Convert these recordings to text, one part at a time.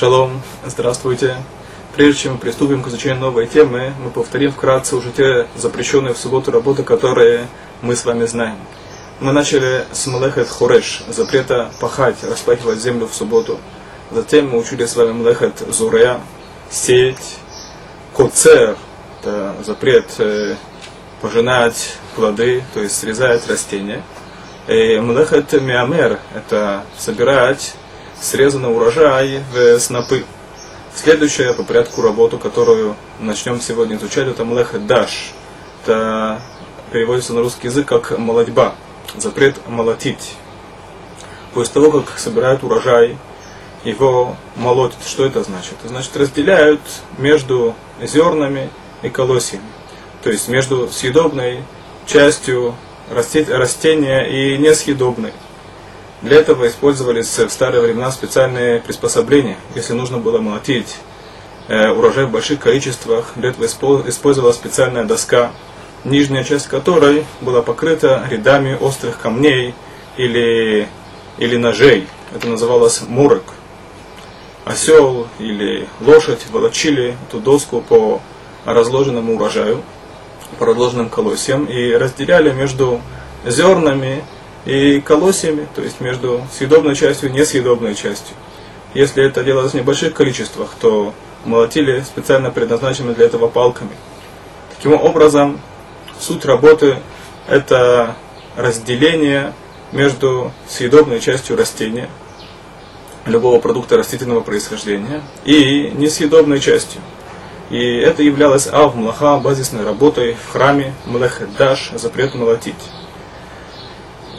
Шалом, здравствуйте. Прежде чем мы приступим к изучению новой темы, мы повторим вкратце уже те запрещенные в субботу работы, которые мы с вами знаем. Мы начали с Млехет Хореш, запрета пахать, распахивать землю в субботу. Затем мы учили с вами Млехет Зурея, сеять, Коцер, это запрет э, пожинать плоды, то есть срезать растения. И Млехет Миамер, это собирать срезанный урожай в снопы. Следующая по порядку работу, которую начнем сегодня изучать, это млех даш. Это переводится на русский язык как молодьба, запрет молотить. После того, как собирают урожай, его молотят. Что это значит? Значит разделяют между зернами и колосьями. То есть между съедобной частью растения и несъедобной. Для этого использовались в старые времена специальные приспособления. Если нужно было молотить э, урожай в больших количествах, для этого использовалась специальная доска, нижняя часть которой была покрыта рядами острых камней или, или ножей. Это называлось мурок. Осел или лошадь волочили эту доску по разложенному урожаю, по разложенным колосьям и разделяли между зернами и колосьями, то есть между съедобной частью и несъедобной частью. Если это делалось в небольших количествах, то молотили специально предназначенными для этого палками. Таким образом, суть работы – это разделение между съедобной частью растения, любого продукта растительного происхождения, и несъедобной частью. И это являлось ав млаха базисной работой в храме Млехедаш, запрет молотить.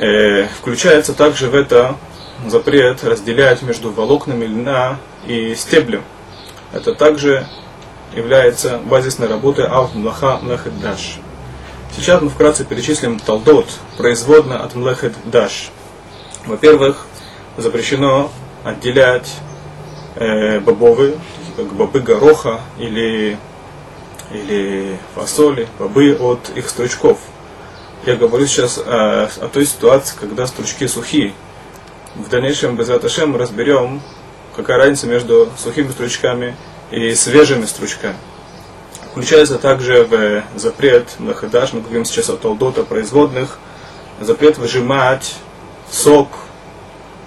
Э, включается также в это запрет разделять между волокнами льна и стеблем. Это также является базисной работой Ав Млаха Даш. Сейчас мы вкратце перечислим талдот, производно от Млехет Даш. Во-первых, запрещено отделять э, бобовые, как бобы гороха или, или фасоли, бобы от их стручков – я говорю сейчас о, о той ситуации, когда стручки сухие. В дальнейшем, без мы разберем, какая разница между сухими стручками и свежими стручками. Включается также в запрет Махадаш, мы говорим сейчас о толдота производных, запрет выжимать сок,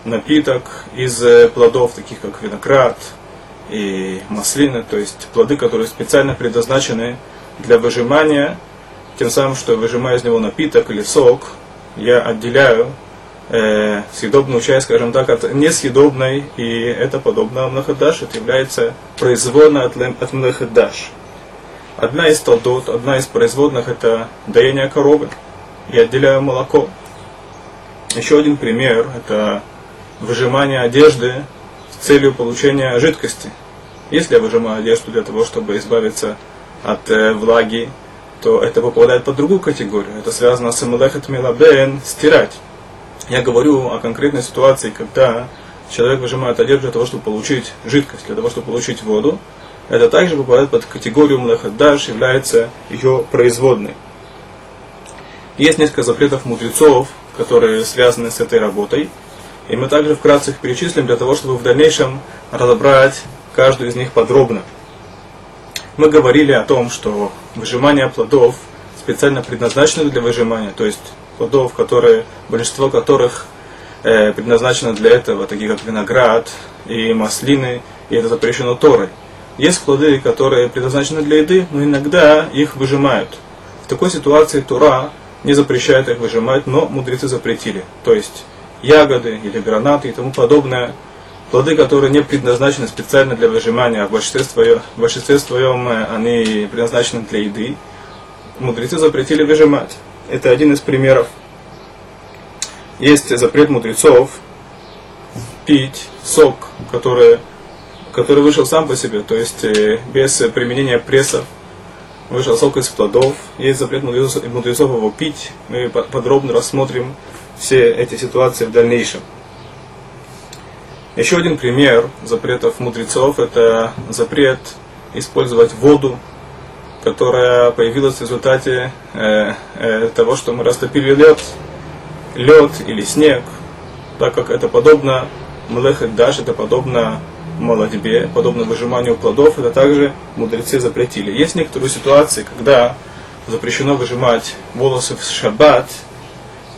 напиток из плодов, таких как виноград и маслины, то есть плоды, которые специально предназначены для выжимания тем самым, что выжимаю из него напиток или сок, я отделяю э, съедобную часть, скажем так, от несъедобной, и это подобно млахадаш, это является производной от, от млахадаш. Одна из толдот, одна из производных это доение коровы, я отделяю молоко. Еще один пример это выжимание одежды с целью получения жидкости. Если я выжимаю одежду для того, чтобы избавиться от э, влаги то это попадает под другую категорию. Это связано с Мелехет Милабен, стирать. Я говорю о конкретной ситуации, когда человек выжимает одежду для того, чтобы получить жидкость, для того, чтобы получить воду. Это также попадает под категорию Млехет Даш, является ее производной. Есть несколько запретов мудрецов, которые связаны с этой работой. И мы также вкратце их перечислим для того, чтобы в дальнейшем разобрать каждую из них подробно. Мы говорили о том, что выжимание плодов специально предназначено для выжимания, то есть плодов, которые, большинство которых э, предназначено для этого, такие как виноград и маслины, и это запрещено Торой. Есть плоды, которые предназначены для еды, но иногда их выжимают. В такой ситуации Тура не запрещает их выжимать, но мудрецы запретили. То есть ягоды или гранаты и тому подобное плоды, которые не предназначены специально для выжимания, а в большинстве своем, в большинстве своем э, они предназначены для еды, мудрецы запретили выжимать. Это один из примеров. Есть запрет мудрецов пить сок, который, который вышел сам по себе, то есть э, без применения прессов, вышел сок из плодов. Есть запрет мудрецов, мудрецов его пить. Мы подробно рассмотрим все эти ситуации в дальнейшем. Еще один пример запретов мудрецов – это запрет использовать воду, которая появилась в результате э, э, того, что мы растопили лед, лед или снег, так как это подобно млехет даш, это подобно молодьбе, подобно выжиманию плодов, это также мудрецы запретили. Есть некоторые ситуации, когда запрещено выжимать волосы в шаббат,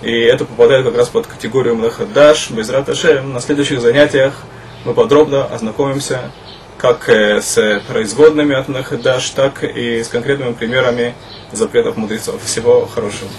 и это попадает как раз под категорию Млахадаш, без Раташем. На следующих занятиях мы подробно ознакомимся как э, с производными от Млахадаш, так и с конкретными примерами запретов мудрецов. Всего хорошего.